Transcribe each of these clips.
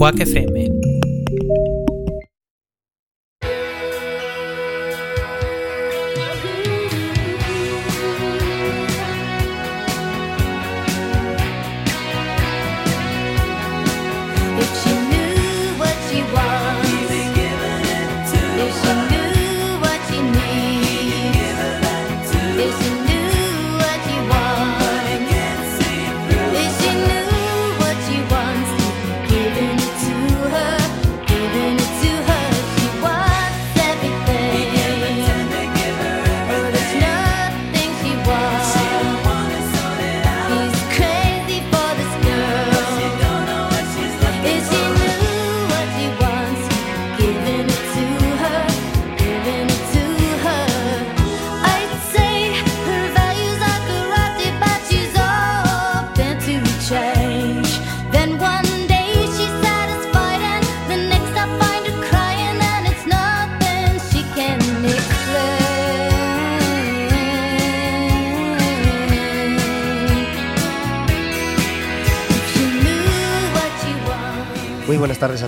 Quack FM.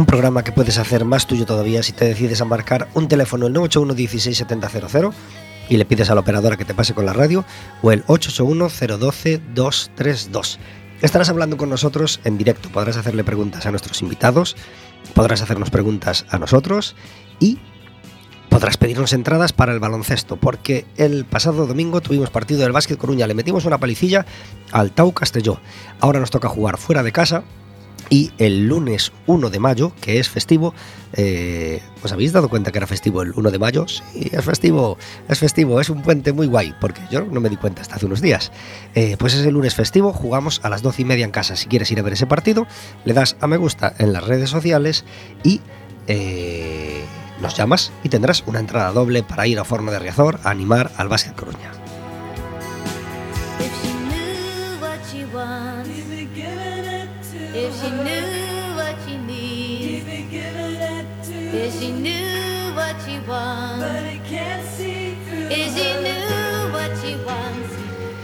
Un programa que puedes hacer más tuyo todavía si te decides a marcar un teléfono el 981 16 7000 y le pides a la operadora que te pase con la radio o el 881 012 232. Estarás hablando con nosotros en directo, podrás hacerle preguntas a nuestros invitados, podrás hacernos preguntas a nosotros y podrás pedirnos entradas para el baloncesto, porque el pasado domingo tuvimos partido del Básquet Coruña, le metimos una palicilla al Tau Castelló. Ahora nos toca jugar fuera de casa y el lunes 1 de mayo, que es festivo, eh, ¿os habéis dado cuenta que era festivo el 1 de mayo? Sí, es festivo, es festivo, es un puente muy guay, porque yo no me di cuenta hasta hace unos días. Eh, pues es el lunes festivo, jugamos a las 12 y media en casa. Si quieres ir a ver ese partido, le das a me gusta en las redes sociales y eh, nos llamas y tendrás una entrada doble para ir a Forno de Riazor a animar al Básquet Coruña. If she knew what she wants, if she knew what she wants,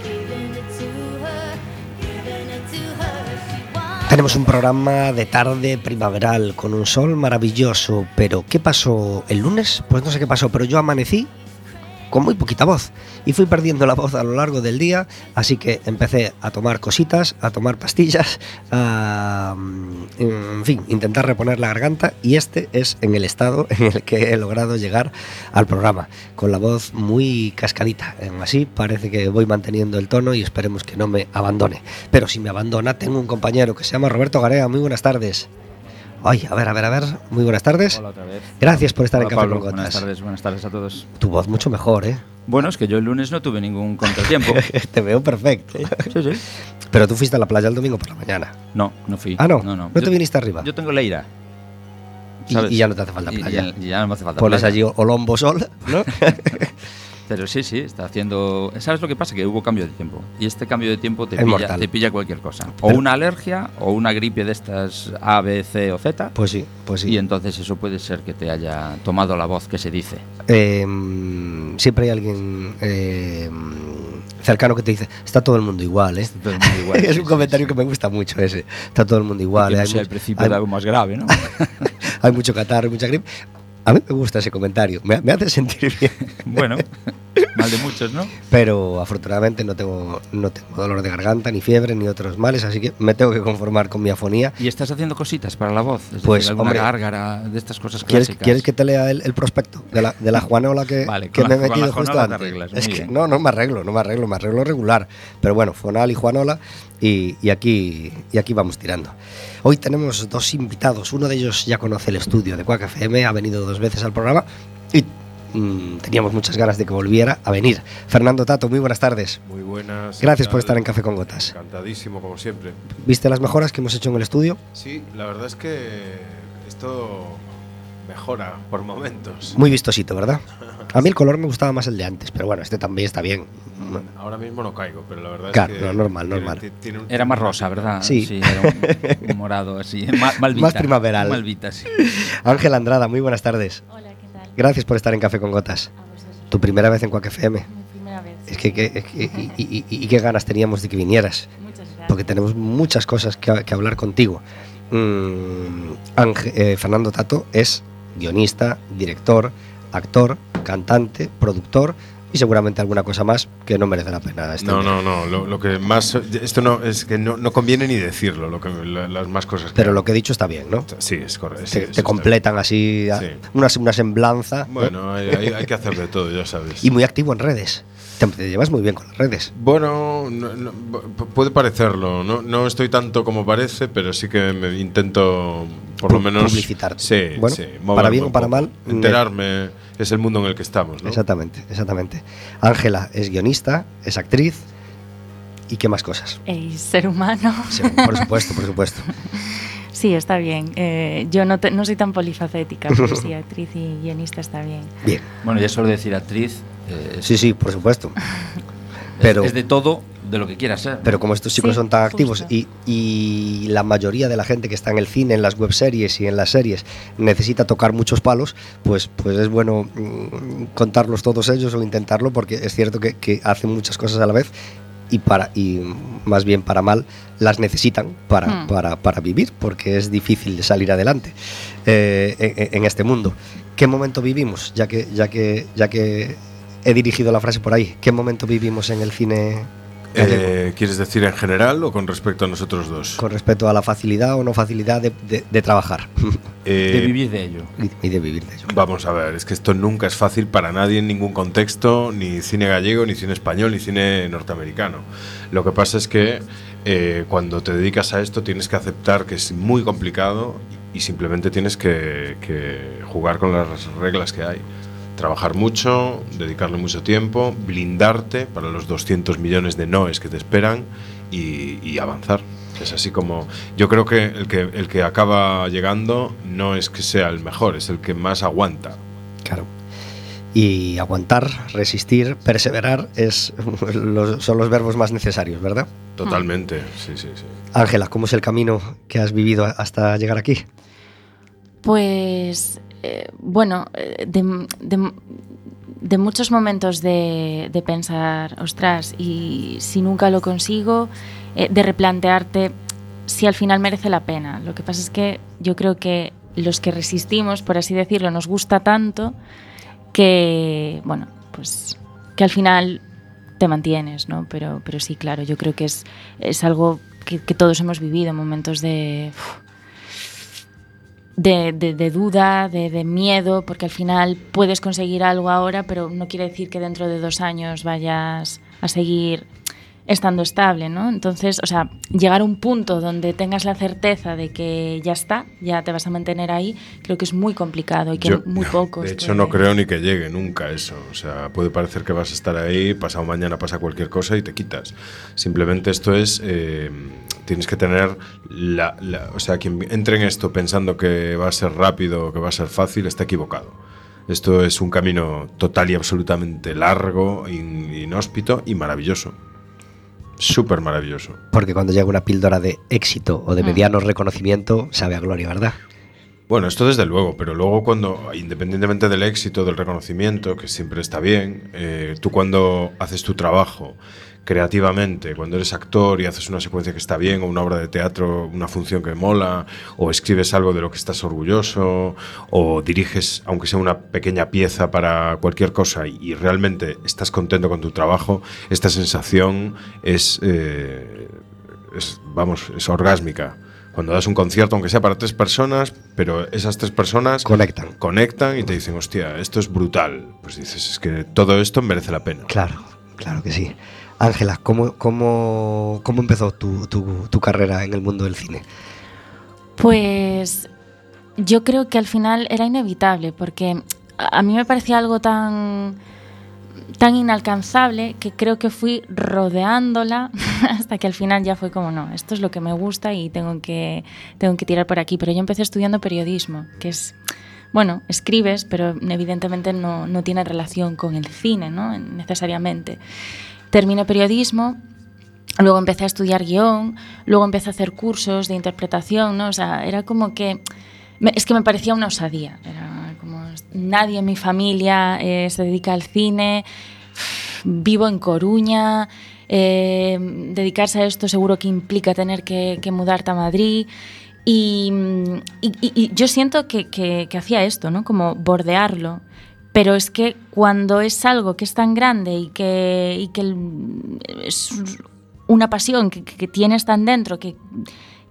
giving it to her, giving it to her. She wants. Tenemos un programa de tarde primaveral con un sol maravilloso, pero ¿qué pasó el lunes? Pues no sé qué pasó, pero yo amanecí con muy poquita voz y fui perdiendo la voz a lo largo del día, así que empecé a tomar cositas, a tomar pastillas, a, en fin, intentar reponer la garganta y este es en el estado en el que he logrado llegar al programa, con la voz muy cascadita. Así parece que voy manteniendo el tono y esperemos que no me abandone. Pero si me abandona, tengo un compañero que se llama Roberto Garea. Muy buenas tardes. Ay, a ver, a ver, a ver. Muy buenas tardes. Hola otra vez. Gracias por estar Hola, en Café Pablo. con Buenas Gotas. tardes, buenas tardes a todos. Tu voz mucho mejor, ¿eh? Bueno, es que yo el lunes no tuve ningún contratiempo. Te veo perfecto. sí, sí. Pero tú fuiste a la playa el domingo por la mañana. No, no fui. Ah, no. No, no. te Yo- viniste arriba. Yo tengo la ira. Y- y ya no te hace falta playa. y ya, no me hace falta Pones playa. allí Olombo Sol, ¿no? Pero sí, sí, está haciendo... ¿Sabes lo que pasa? Que hubo cambio de tiempo. Y este cambio de tiempo te, pilla, te pilla cualquier cosa. O Pero- una alergia o una gripe de estas A, B, C o Z. pues sí, pues sí. Y entonces eso puede ser que te haya tomado la voz que se dice. Eh, siempre hay alguien eh, cercano que te dice, está todo el mundo igual, ¿eh? Todo el mundo igual, es un comentario que me gusta mucho ese. Está todo el mundo igual. ¿eh? no Hay sea el principio hay- de algo más grave, ¿no? hay mucho catarro, mucha gripe. A mí me gusta ese comentario, me, me hace sentir bien. bueno, mal de muchos, ¿no? Pero afortunadamente no tengo, no tengo dolor de garganta, ni fiebre, ni otros males, así que me tengo que conformar con mi afonía. ¿Y estás haciendo cositas para la voz? Es Pues, decir, alguna hombre, gárgara de estas cosas ¿Quieres, clásicas. ¿Quieres que te lea el, el prospecto de la, de la Juanola que, Vale, que con me he la- con la metido justo te antes? arreglas, Es que no, no me arreglo, no me arreglo, me arreglo regular. Pero bueno, Fonal y Juanola y, y aquí, y aquí vamos tirando. Hoy tenemos dos invitados, uno de ellos ya conoce el estudio de Quack FM, ha venido dos veces al programa y mm, teníamos muchas ganas de que volviera a venir. Fernando Tato, muy buenas tardes. Muy buenas. Gracias ¿qué por estar en Café con Gotas. Encantadísimo, como siempre. ¿Viste las mejoras que hemos hecho en el estudio? Sí, la verdad es que esto mejora por momentos. Muy vistosito, ¿verdad? A mí el color me gustaba más el de antes, pero bueno, este también está bien. Ahora mismo no caigo, pero la verdad Claro, es que. no, normal, normal. ti- tiene un- Era más rosa, ¿verdad? Sí. era un, un morado así. ma- Malvita. Más primaveral. Malvita, sí. Ángel Andrada, muy buenas tardes. Hola, ¿qué tal? Gracias por estar en Café con Gotas. A. Tu primera vez en Quack FM. Mi primera vez. Es que, que- es que- y, y- y- y qué ganas teníamos de que vinieras, Muchas gracias. porque tenemos muchas cosas que, que hablar contigo. Mm, Ángel- eh, Fernando Tato es guionista, director, actor, cantante, productor y seguramente alguna cosa más que no merece la pena. este No, no, no. Lo, lo que más. Esto no es que no, no conviene ni decirlo, lo que, la- las más cosas que. Pero lo que he dicho está bien, ¿no? Sí, es correcto. Te, sí, completan así Sí. una, una semblanza. Bueno, hay, hay- hay que hacer de todo, ya sabes. y muy activo en redes. Te, llevas muy bien con las redes. Bueno, no- no, pu- puede parecerlo. No, no estoy tanto como parece, pero sí que me intento, por lo menos. publicitarte. Sí, Bueno, sí, para bien o para mal, me- Enterarme es el mundo en el que estamos, ¿no? Exactamente, exactamente. Ángela es guionista, es actriz y qué más cosas. Ey, ser humano. Sí, por supuesto, por supuesto. Sí, está bien. Eh, yo no, te- no soy tan polifacética, pero sí, actriz y guionista está bien. Bien, Bueno, ya solo decir actriz. eh, sí, sí, por supuesto. es- Pero, es de todo, de lo que quieras ser. pero como estos chicos Sí, son tan activos y, y la mayoría de la gente que está en el cine, en las webseries y en las series necesita tocar muchos palos, pues, pues es bueno mm, contarlos todos ellos o intentarlo porque es cierto que, que hacen muchas cosas a la vez y para y más bien para mal las necesitan para, Hmm. para, para vivir porque es difícil de salir adelante eh, en, en este mundo. ¿Qué momento vivimos? Ya que, ya que, ya que he dirigido la frase por ahí. ¿Qué momento vivimos en el cine? Eh, ¿Quieres decir en general o con respecto a nosotros dos? con respecto a la facilidad o no facilidad de, de- de trabajar Eh, de vivir de ello. y de vivir de ello. Vamos a ver, es que esto nunca es fácil para nadie en ningún contexto, ni cine gallego, ni cine español, ni cine norteamericano. Lo que pasa es que eh, cuando te dedicas a esto tienes que aceptar que es muy complicado y simplemente tienes que, que jugar con las reglas que hay. Trabajar mucho, dedicarle mucho tiempo, blindarte para los 200 millones de noes que te esperan y, y avanzar. Es así como yo creo que el, que el que acaba llegando no es que sea el mejor, es el que más aguanta. Claro. Y aguantar, resistir, perseverar es, los- son los verbos más necesarios, ¿verdad? Totalmente, sí, sí, sí. Ángela, ¿cómo es el camino que has vivido hasta llegar aquí? Pues, eh, bueno, eh, de, muchos momentos de, pensar, ostras, y si nunca lo consigo, eh, de replantearte si al final merece la pena. Lo que pasa es que yo creo que los que resistimos, por así decirlo, nos gusta tanto que, bueno, pues que al final te mantienes, ¿no? Pero, pero sí, claro, yo creo que es, es algo que, todos hemos vivido, momentos de... de, de- de duda, de, de miedo, porque al final puedes conseguir algo ahora, pero no quiere decir que dentro de dos años vayas a seguir estando estable, ¿no? Entonces, o sea, llegar a un punto donde tengas la certeza de que ya está, ya te vas a mantener ahí, creo que es muy complicado y que Yo, muy pocos. De hecho, no creo ni que llegue nunca eso. O sea, puede parecer que vas a estar ahí, pasado mañana pasa cualquier cosa y te quitas. Simplemente esto es, eh, tienes que tener, la, la- o sea, quien entre en esto pensando que va a ser rápido o que va a ser fácil, está equivocado. Esto es un camino total y absolutamente largo, in- inhóspito y maravilloso. Súper maravilloso. Porque cuando llega una píldora de éxito o de Mm. mediano reconocimiento, sabe a gloria, ¿verdad? Bueno, esto desde luego, pero luego cuando, independientemente del éxito, del reconocimiento, que siempre está bien, eh, tú cuando haces tu trabajo creativamente, cuando eres actor y haces una secuencia que está bien, o una obra de teatro, una función que mola, o escribes algo de lo que estás orgulloso, o diriges, aunque sea una pequeña pieza para cualquier cosa, y, realmente estás contento con tu trabajo, esta sensación es, eh, es, vamos, es orgásmica. Cuando das un concierto, aunque sea para tres personas, pero esas tres personas Conectan. conectan y te dicen, hostia, esto es brutal. Pues dices, es que todo esto merece la pena. Claro, claro que sí. Ángela, ¿cómo, cómo, cómo empezó tu, tu- tu carrera en el mundo del cine? Pues yo creo que al final era inevitable, porque a mí me parecía algo tan tan inalcanzable que creo que fui rodeándola hasta que al final ya fue como no, esto es lo que me gusta y tengo que tengo que tirar por aquí, pero yo empecé estudiando periodismo, que es bueno, escribes, pero evidentemente no, no tiene relación con el cine, ¿no? necesariamente. Terminé periodismo Luego empecé a estudiar guion, luego empecé a hacer cursos de interpretación, ¿no? O sea, era como que... es que me parecía una osadía. Era como... Nadie en mi familia eh, se dedica al cine, vivo en Coruña, eh, dedicarse a esto seguro que implica tener que, que mudarte a Madrid. Y yo siento que, que- que hacía esto, ¿no? Como bordearlo. Pero es que cuando es algo que es tan grande y que, y que es una pasión que, que tienes tan dentro, que,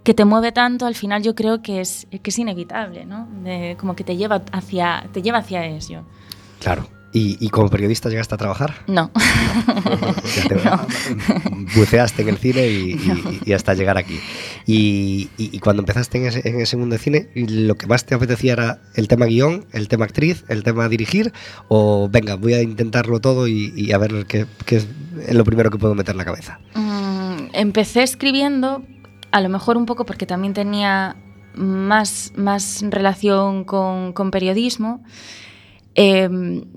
que te mueve tanto, al final yo creo que es, que es inevitable, ¿no? De- como que te lleva hacia, te lleva hacia eso. Claro. ¿Y, y como periodista llegaste a trabajar? No. Te- Buceaste en el cine y, y- y hasta llegar aquí. Y, cuando empezaste en ese, en ese mundo de cine, ¿lo que más te apetecía era el tema guion, el tema actriz, el tema dirigir? ¿O venga, voy a intentarlo todo y, y a ver qué, qué es lo primero que puedo meter en la cabeza? Mm, empecé escribiendo, a lo mejor un poco porque también tenía más, más relación con, con periodismo, eh,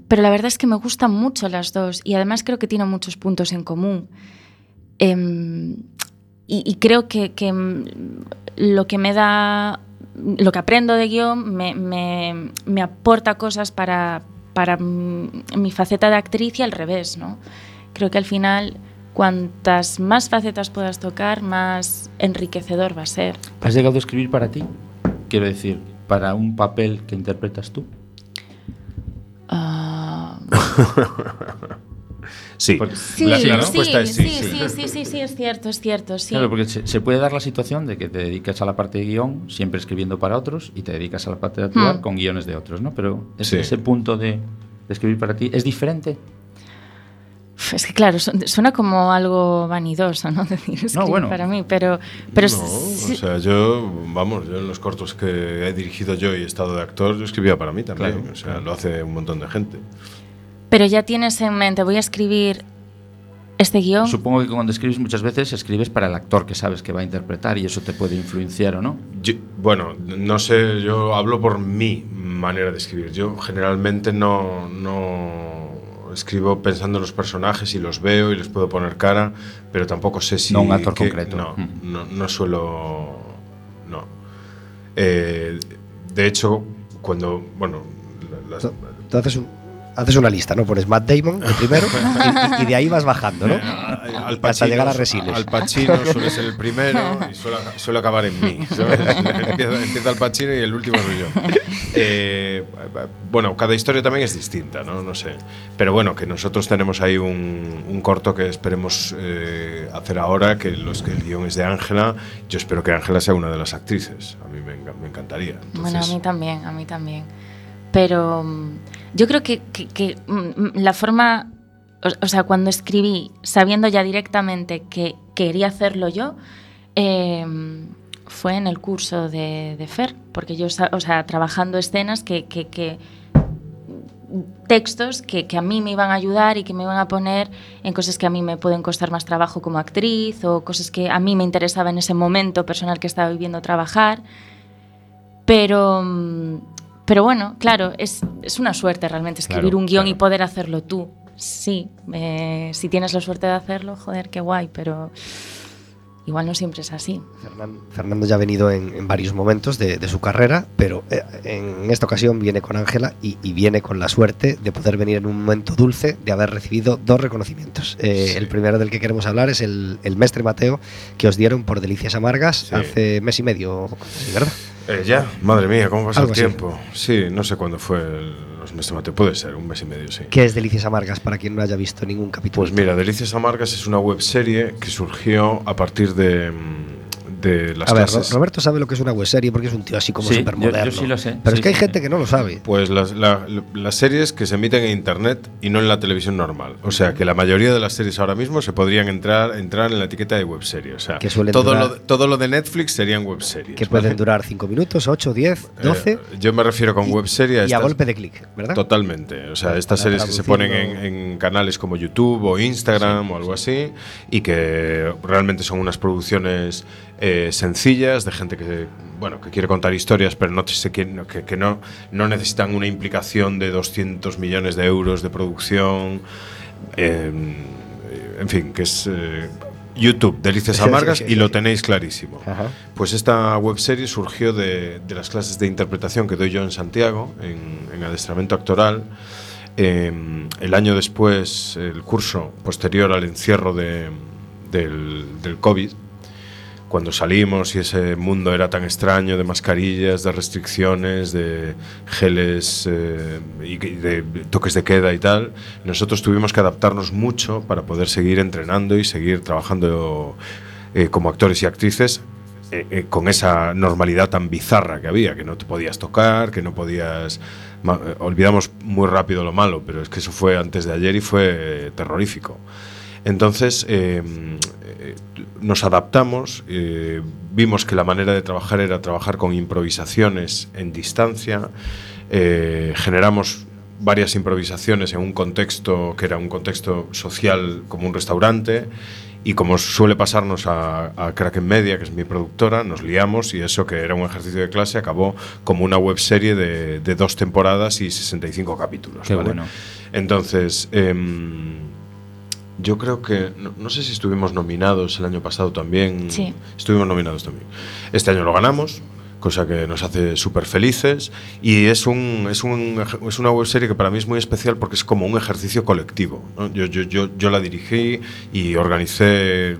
pero la verdad es que me gustan mucho las dos y además creo que tienen muchos puntos en común. Em, y, y creo que, que, mm, lo que me da, lo que aprendo de guion me, me- me aporta cosas para, para mm, mi faceta de actriz y al revés, ¿no? Creo que al final, cuantas más facetas puedas tocar, más enriquecedor va a ser. ¿Has llegado a escribir para ti? Quiero decir, para un papel que interpretas tú. Ah, Sí. La, respuesta es sí. sí, sí, sí, sí, sí, es cierto, es cierto, sí. Claro, porque se, se puede dar la situación de que te dedicas a la parte de guion, siempre escribiendo para otros, y te dedicas a la parte de actuar Hmm. con guiones de otros, ¿no? Pero ese, Sí. ese punto de, de escribir para ti es diferente. Es que claro, su- suena como algo vanidoso, ¿no? Decir escribir bueno. para mí, pero, pero no, sí- o sea, yo, vamos, yo en los cortos que he dirigido yo y he estado de actor, yo escribía para mí también. Claro, o sea, lo hace un montón de gente. pero ya tienes en mente, voy a escribir este guion. Supongo que cuando escribes muchas veces escribes para el actor que sabes que va a interpretar y eso te puede influenciar o no. Yo- bueno, no sé, yo hablo por mi manera de escribir. Yo generalmente no, no escribo pensando en los personajes y los veo y les puedo poner cara, pero tampoco sé si... No un actor que- concreto. No, Mm. no, no suelo... No. Eh, de hecho, cuando... Bueno, las- Tú haces, un- haces una lista, ¿no? Pones Matt Damon el primero y, y de ahí vas bajando, ¿no? Al Hasta Pacino, llegar a Resines. Al Pacino suele ser el primero y suele, suele acabar en mí. empieza, empieza el Pacino y el último soy yo. Eh, bueno, cada historia también es distinta, ¿no? No sé. Pero bueno, que nosotros tenemos ahí un, un corto que esperemos eh, hacer ahora, que, los, que el guion es de Ángela. Yo espero que Ángela sea una de las actrices. A mí me, me encantaría. Bueno, a mí también, a mí también. Pero mm, yo creo que, que, mm, la forma, o, sea, cuando escribí, sabiendo ya directamente que quería hacerlo yo, eh, fue en el curso de, Fer, porque yo, o sea, trabajando escenas que- que- textos que, que a mí me iban a ayudar y que me iban a poner en cosas que a mí me pueden costar más trabajo como actriz o cosas que a mí me interesaba en ese momento personal que estaba viviendo trabajar. Pero, mm, pero bueno, claro, es, es una suerte realmente escribir Claro, un guion y poder hacerlo tú. Sí, eh, si tienes la suerte de hacerlo, joder, qué guay, pero igual no siempre es así. Fernan- Fernando ya ha venido en, en varios momentos de, de su carrera, pero eh, en esta ocasión viene con Ángela y, y viene con la suerte de poder venir en un momento dulce de haber recibido dos reconocimientos. Eh, Sí. El primero del que queremos hablar es el, el Mestre Mateo que os dieron por Delicias Amargas Sí. hace mes y medio, ¿verdad? Eh, ya, madre mía, ¿cómo pasa el Algo así. tiempo? Sí, no sé cuándo fue el- los meses de mate. Puede ser, un mes y medio, sí. ¿Qué es Delicias Amargas para quien no haya visto ningún capítulo? Pues mira, Delicias Amargas es una web serie que surgió a partir de, mm, de las A ver, clases. Roberto sabe lo que es una webserie porque es un tío así como Sí, súper yo- yo moderno. sí lo sé, Pero sí, es que hay sí, gente sí. que no lo sabe. Pues las, la- las series que se emiten en internet y no en la televisión normal. O sea que la mayoría de las series ahora mismo se podrían entrar, entrar en la etiqueta de webserie. O sea, Que suelen todo, durar- lo, todo lo de Netflix serían webseries. Que pueden ¿vale? durar 5 minutos, 8, 10, 12. Eh, yo me refiero con y- webserie a y a golpe de clic, ¿verdad? Totalmente. O sea, estas Para series que se ponen en canales como YouTube o Instagram o algo así y que realmente son unas producciones eh, sencillas de gente que bueno que quiere contar historias pero no se que, que no no necesitan una implicación de 200 millones de euros de producción. eh, en fin, que es eh, YouTube, Delicias Amargas y lo tenéis clarísimo. Ajá. Pues esta webserie surgió de, de las clases de interpretación que doy yo en Santiago, en, en adiestramiento actoral. Eh, el año después, el curso posterior al encierro de- del, del COVID, cuando salimos y ese mundo era tan extraño de mascarillas, de restricciones, de geles eh, y de toques de queda y tal, nosotros tuvimos que adaptarnos mucho para poder seguir entrenando y seguir trabajando eh, como actores y actrices eh, eh, con esa normalidad tan bizarra que había, que no te podías tocar, que no podías... eh, olvidamos muy rápido lo malo, pero es que eso fue antes de ayer y fue eh, terrorífico. Entonces eh, eh, nos adaptamos, eh, vimos que la manera de trabajar era trabajar con improvisaciones en distancia, eh, generamos varias improvisaciones en un contexto que era un contexto social como un restaurante y como suele pasarnos a, a Kraken Media, que es mi productora, nos liamos y eso que era un ejercicio de clase acabó como una webserie de, de dos temporadas y 65 capítulos. Qué ¿vale? bueno. Entonces, em, yo creo que, no, no sé si estuvimos nominados el año pasado también. Sí. Estuvimos nominados también. Este año lo ganamos, cosa que nos hace súper felices. Y es, un, es, un, es una webserie que para mí es muy especial porque es como un ejercicio colectivo. ¿no? Yo, yo, yo, yo la dirigí y organicé el,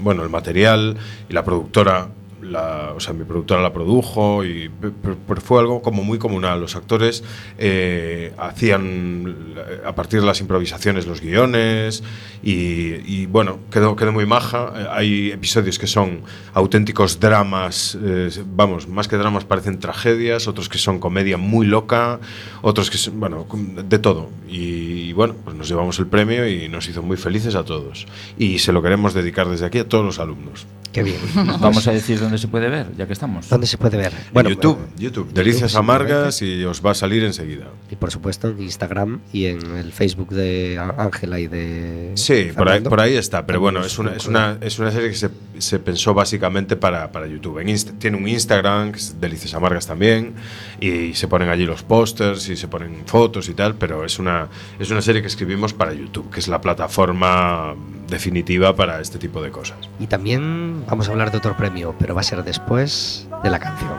bueno, el material y la productora. La, o sea, mi productora la produjo y pe- pe- pero fue algo como muy comunal. Los actores eh, hacían eh, a partir de las improvisaciones los guiones y, y, bueno, quedó, quedó muy maja. Eh, Hay episodios que son auténticos dramas, eh, vamos, más que dramas parecen tragedias, otros que son comedia muy loca, otros que son, bueno, de todo. Y, bueno, pues nos llevamos el premio y nos hizo muy felices a todos. Y se lo queremos dedicar desde aquí a todos los alumnos. Qué bien. Vamos a decir dónde se puede ver, ya que estamos. ¿Dónde se puede ver? en YouTube, eh, YouTube, Delicias. Amargas y os va a salir enseguida. Y por supuesto en Instagram y en el Facebook de Ángela y de. Sí, por ahí, por ahí está, pero bueno, es una, es una, es una serie que se, se pensó básicamente para, para YouTube. En Insta- tiene un Instagram, que es Delicias Amargas también, y se ponen allí los pósters y se ponen fotos y tal, pero es una, es una serie que escribimos para YouTube, que es la plataforma definitiva para este tipo de cosas. Y también vamos a hablar de otro premio, pero va a ser después de la canción.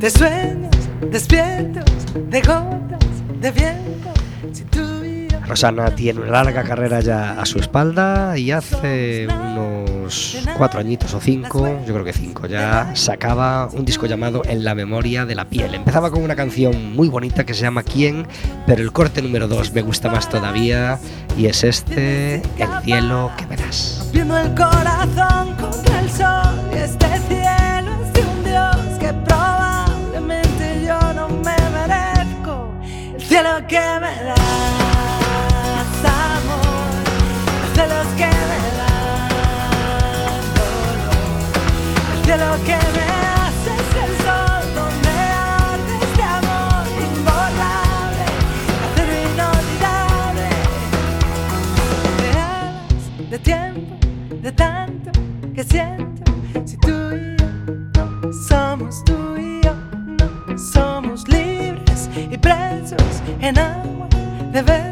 De sueños despiertos, de gotas de viento. Rosana tiene una larga carrera ya a su espalda y hace unos cuatro añitos o cinco, yo creo que cinco ya, sacaba un disco llamado En la memoria de la piel. Empezaba con una canción muy bonita que se llama ¿Quién? Pero el corte número dos me gusta más todavía y es este, El cielo que verás. El corazón contra el sol y este cielo es de un Dios que probablemente yo no me merezco. El cielo que me das, El cielo que me das es el sol donde arde este amor imborrable, acero inolvidable de alas, de tiempo, de tanto que siento. Si tú y yo no somos tú y yo, no somos libres y presos en agua de besos.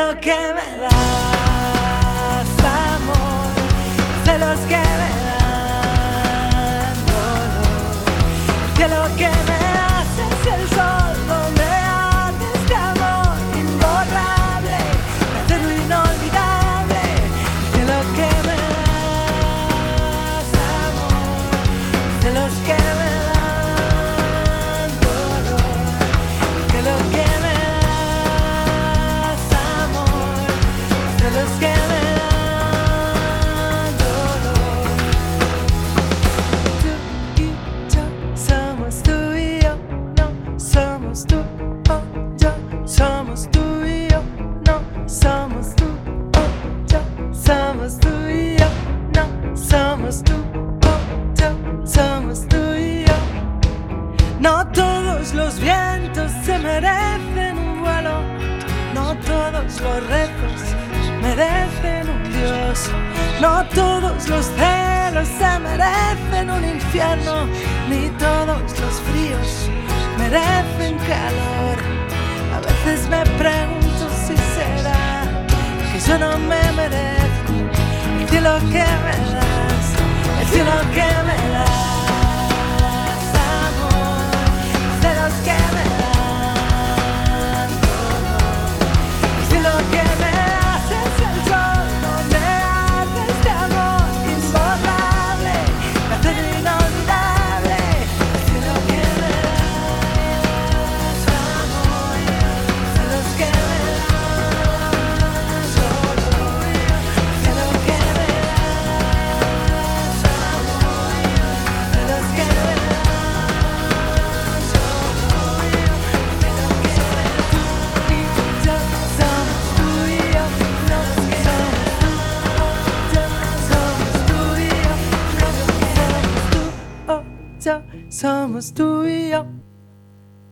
Merezco. El cielo que me das,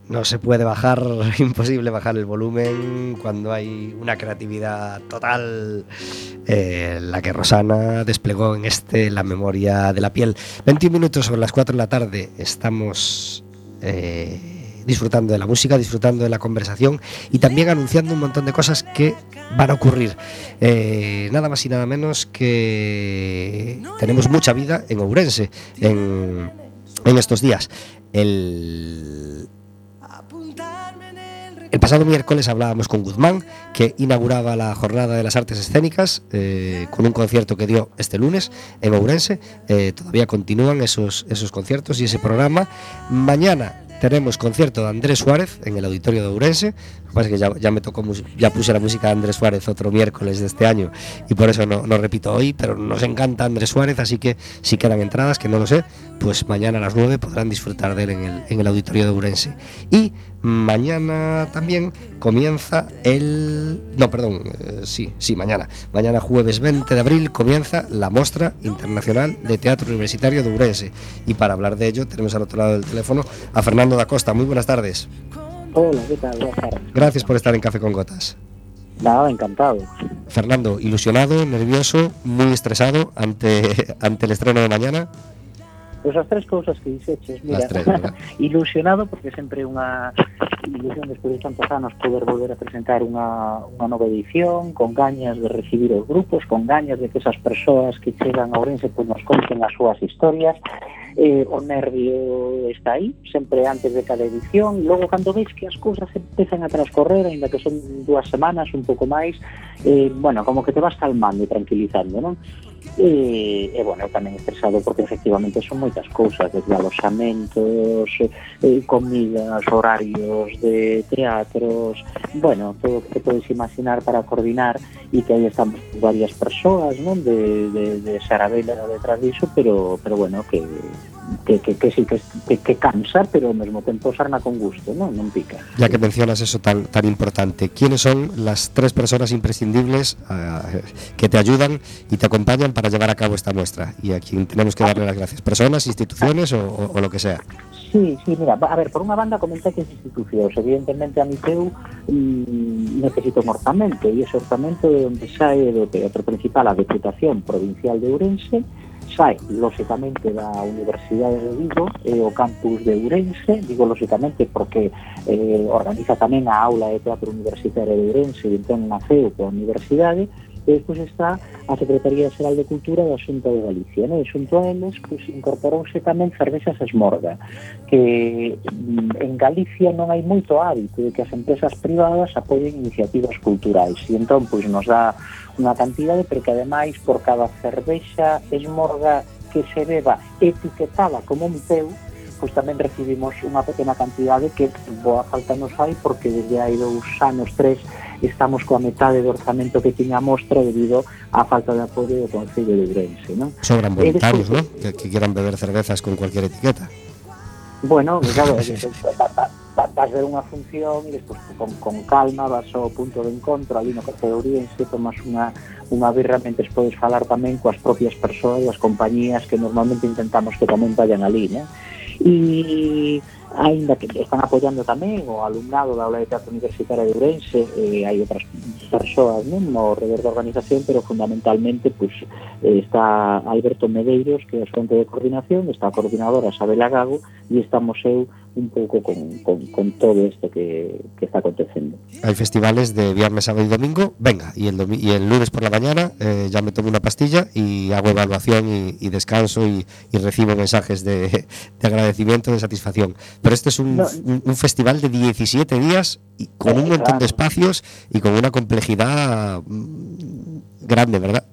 No se puede bajar, imposible bajar el volumen cuando hay una creatividad total, eh, la que Rosana desplegó en este La memoria de la piel. 21 minutos sobre las 4 de la tarde, estamos eh, disfrutando de la música, disfrutando de la conversación y también anunciando un montón de cosas que van a ocurrir. Eh, nada más y nada menos que tenemos mucha vida en Ourense en, en estos días. El, el pasado miércoles hablábamos con Guzmán, que inauguraba la Jornada de las Artes Escénicas eh, con un concierto que dio este lunes en Ourense. Eh, todavía continúan esos, esos conciertos y ese programa. Mañana tenemos concierto de Andrés Suárez en el auditorio de Ourense. Pasa que ya, me tocó, ya puse la música de Andrés Suárez otro miércoles de este año y por eso no, no repito hoy, pero nos encanta Andrés Suárez, así que si quedan entradas, que no lo sé, pues mañana a las 9 podrán disfrutar de él en el, en el auditorio de Ourense. Y mañana también comienza el... No, perdón, eh, sí, sí, mañana. Mañana jueves 20 de abril comienza la Mostra Internacional de Teatro Universitario de Ourense. Y para hablar de ello tenemos al otro lado del teléfono a Fernando da Costa. Muy buenas tardes. Hola, ¿qué tal? Buenas tardes. Gracias por estar en Café con Gotas. Nada, encantado. Fernando, ilusionado, nervioso, muy estresado ante, ante el estreno de mañana. Pois as tres cousas que dixeches, mira, Las tres, ilusionado porque sempre unha ilusión despois de tantos anos poder volver a presentar unha, unha nova edición con gañas de recibir os grupos, con gañas de que esas persoas que chegan a Ourense pois nos conten as súas historias eh, o nervio está aí, sempre antes de cada edición, logo cando veis que as cousas empezan a transcorrer, ainda que son dúas semanas, un pouco máis, eh, bueno, como que te vas calmando e tranquilizando, non? E, e bueno, tamén estresado porque efectivamente son moitas cousas, desde alojamentos eh, eh, comidas, horarios de teatros, bueno, todo o que te podes imaginar para coordinar e que aí estamos varias persoas, non? De, de, de Sarabela detrás disso, pero, pero bueno, que que, que, que sí que, que, cansa, pero ao mesmo tempo sarna con gusto, non, non pica. Ya que mencionas eso tan, tan importante, ¿quiénes son las tres personas imprescindibles ah, que te ayudan y te acompañan para llevar a cabo esta muestra? Y a quien tenemos que darle las gracias. ¿Personas, instituciones o, o- o lo que sea? Sí, sí, mira, a ver, por unha banda comenté que as institucións, evidentemente a mi teu mm, necesito un orzamento e ese orzamento de onde sae do teatro principal a Deputación Provincial de Ourense sai, lóxicamente, da Universidade de Vigo e o campus de Ourense, digo lóxicamente porque eh, organiza tamén a aula de teatro universitario de Ourense e entón naceu coa universidade, E despois está a Secretaría Xeral de Cultura da Xunta de Galicia. Non? E xunto a eles pois, incorporouse tamén cervexas Esmorga, que mm, en Galicia non hai moito hábito de que as empresas privadas apoien iniciativas culturais. E entón, pois, nos dá unha cantidade, pero que ademais por cada cervexa esmorga que se beba etiquetada como un teu, pois tamén recibimos unha pequena cantidade que boa falta nos fai porque desde hai dous anos, tres, estamos coa metade do orzamento que tiña a mostra debido á falta de apoio do Concello de Ourense, non? Sobran voluntarios, non? Que, que quieran beber cervezas con cualquier etiqueta. Bueno, claro, eh, eh, eh, vas ver unha función e despois con, con calma vas ao punto de encontro ali no Café de Ourense tomas unha, unha birra mentre podes falar tamén coas propias persoas das compañías que normalmente intentamos que tamén vayan ali, né? E ainda que están apoyando tamén o alumnado da aula de teatro universitaria de Ourense eh, hai outras persoas non no redor da organización pero fundamentalmente pues, eh, está Alberto Medeiros que é o xente de coordinación está a coordinadora Sabela Gago e estamos eu un pouco con, con, con todo isto que, que está acontecendo. Hai festivales de viernes, sábado y domingo, venga, y el, domi y el lunes por la mañana eh, ya me tomo una pastilla y hago evaluación y, y descanso y, y recibo mensajes de, de agradecimiento, de satisfacción. Pero este es un, No. un- un festival de 17 días y con un Eh, montón claro. de espacios y con una complejidad mm, grande, ¿verdad?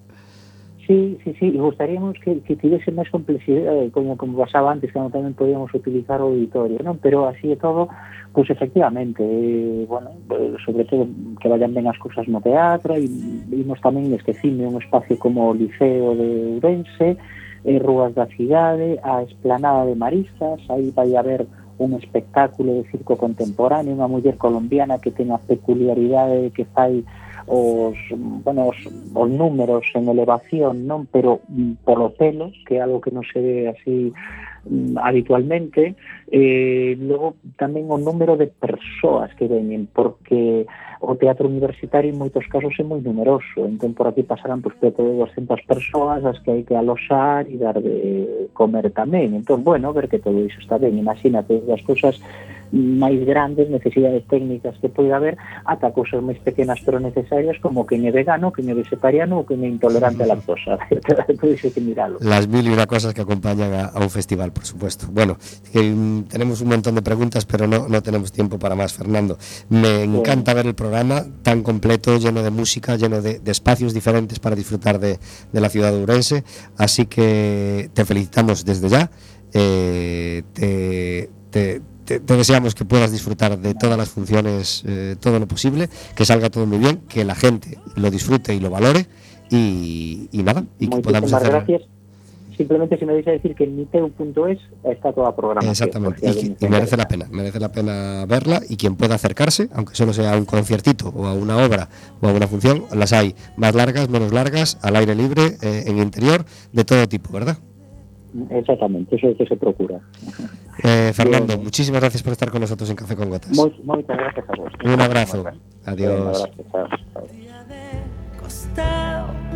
Sí, sí, sí, e gustaríamos que, que tivese máis complexidade, como, como pasaba antes, que tamén podíamos utilizar auditorio, non? Pero así e todo, pois efectivamente, eh, bueno, eh, sobre todo que vayan ben as cousas no teatro, e vimos tamén esquecime un espacio como o Liceo de Ourense, eh, Rúas da Cidade, a Esplanada de Maristas, aí vai haber un espectáculo de circo contemporáneo, unha muller colombiana que ten a peculiaridade de que fai os, bueno, os, os números en elevación, non, pero mm, polo pelo, que é algo que non se ve así Mm, habitualmente eh, logo tamén o número de persoas que veñen porque o teatro universitario en moitos casos é moi numeroso. Entón por aquí pasarán pois, pues, preto de 200 persoas as que hai que aloxar e dar de comer tamén. Entón bueno, ver que todo iso está ben. Imagínate as cousas máis grandes, necesidades técnicas que poida haber, ata cousas máis pequenas pero necesarias como que é vegano, que é vegetariano ou que é intolerante a lactosa. hai que miralo. Las mil y una cosas que acompañan a, a un festival, por supuesto. Bueno, que, mm, tenemos un montón de preguntas, pero no, no tenemos tiempo para más, Fernando. Me encanta ver el programa tan completo, lleno de música, lleno de, de espacios diferentes para disfrutar de, de la ciudad de Urense. Así que te felicitamos desde ya. Eh, te, te- te- te deseamos que puedas disfrutar de todas las funciones, eh, todo lo posible, que salga todo muy bien, que la gente lo disfrute y lo valore. Y, y nada, y que podamos hacer gracias. Simplemente se me deixa decir que en miteu.es está toda a programación. Exactamente, si y, merece la pena, merece la pena verla y quien pueda acercarse, aunque solo sea a un conciertito o a una obra o a una función, las hay más largas, menos largas, al aire libre, eh, en interior, de todo tipo, ¿verdad? Exactamente, eso é o que se procura. Eh, Fernando, Bien. muchísimas gracias por estar con nosotros en Café con Gotas. Moitas gracias a vos. Un abrazo. Un Adiós. abrazo, chao, chao.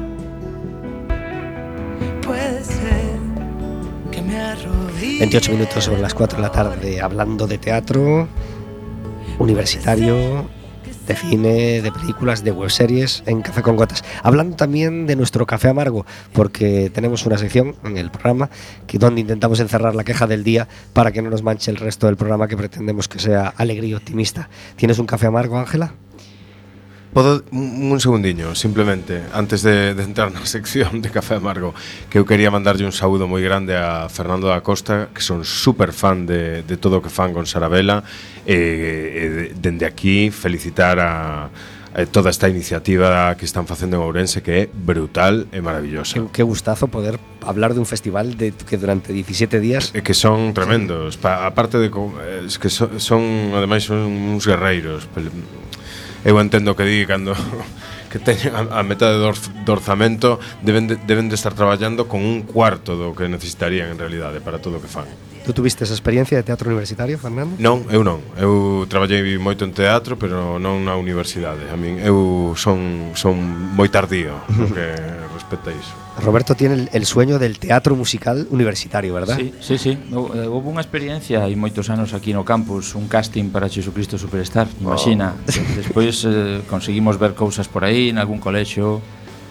arrodille. 28 minutos sobre las 4 de la tarde, hablando de teatro universitario, de cine, de películas, de webseries en Café con Gotas. Hablando también de nuestro café amargo, porque tenemos una sección en el programa que donde intentamos encerrar la queja del día para que no nos manche el resto del programa que pretendemos que sea alegre y optimista. ¿Tienes un café amargo, Ángela? Podo, un segundiño, simplemente, antes de, de entrar na sección de Café Amargo, que eu quería mandarlle un saúdo moi grande a Fernando da Costa, que son super fan de, de todo o que fan con Sarabela, e, e dende aquí felicitar a, toda esta iniciativa que están facendo en Ourense que é brutal e maravillosa. Que, que gustazo poder hablar de un festival de que durante 17 días e que son tremendos, sí. pa, aparte de es que son, son ademais son uns guerreiros, pel, eu entendo que di cando que teñen a, a metade do, do orzamento deben de, deben de estar traballando con un cuarto do que necesitarían en realidade para todo o que fan. Tú tuviste esa experiencia de teatro universitario, Fernando? Non, eu non. Eu traballei moito en teatro, pero non na universidade. A min eu son son moi tardío no que respecta iso. Roberto tiene el, el sueño del teatro musical universitario, ¿verdad? Sí, sí, sí. Eh, houve unha experiencia hai moitos anos aquí no campus, un casting para Jesucristo Superstar, imagina. Oh. Despois eh, conseguimos ver cousas por aí, en algún colexio,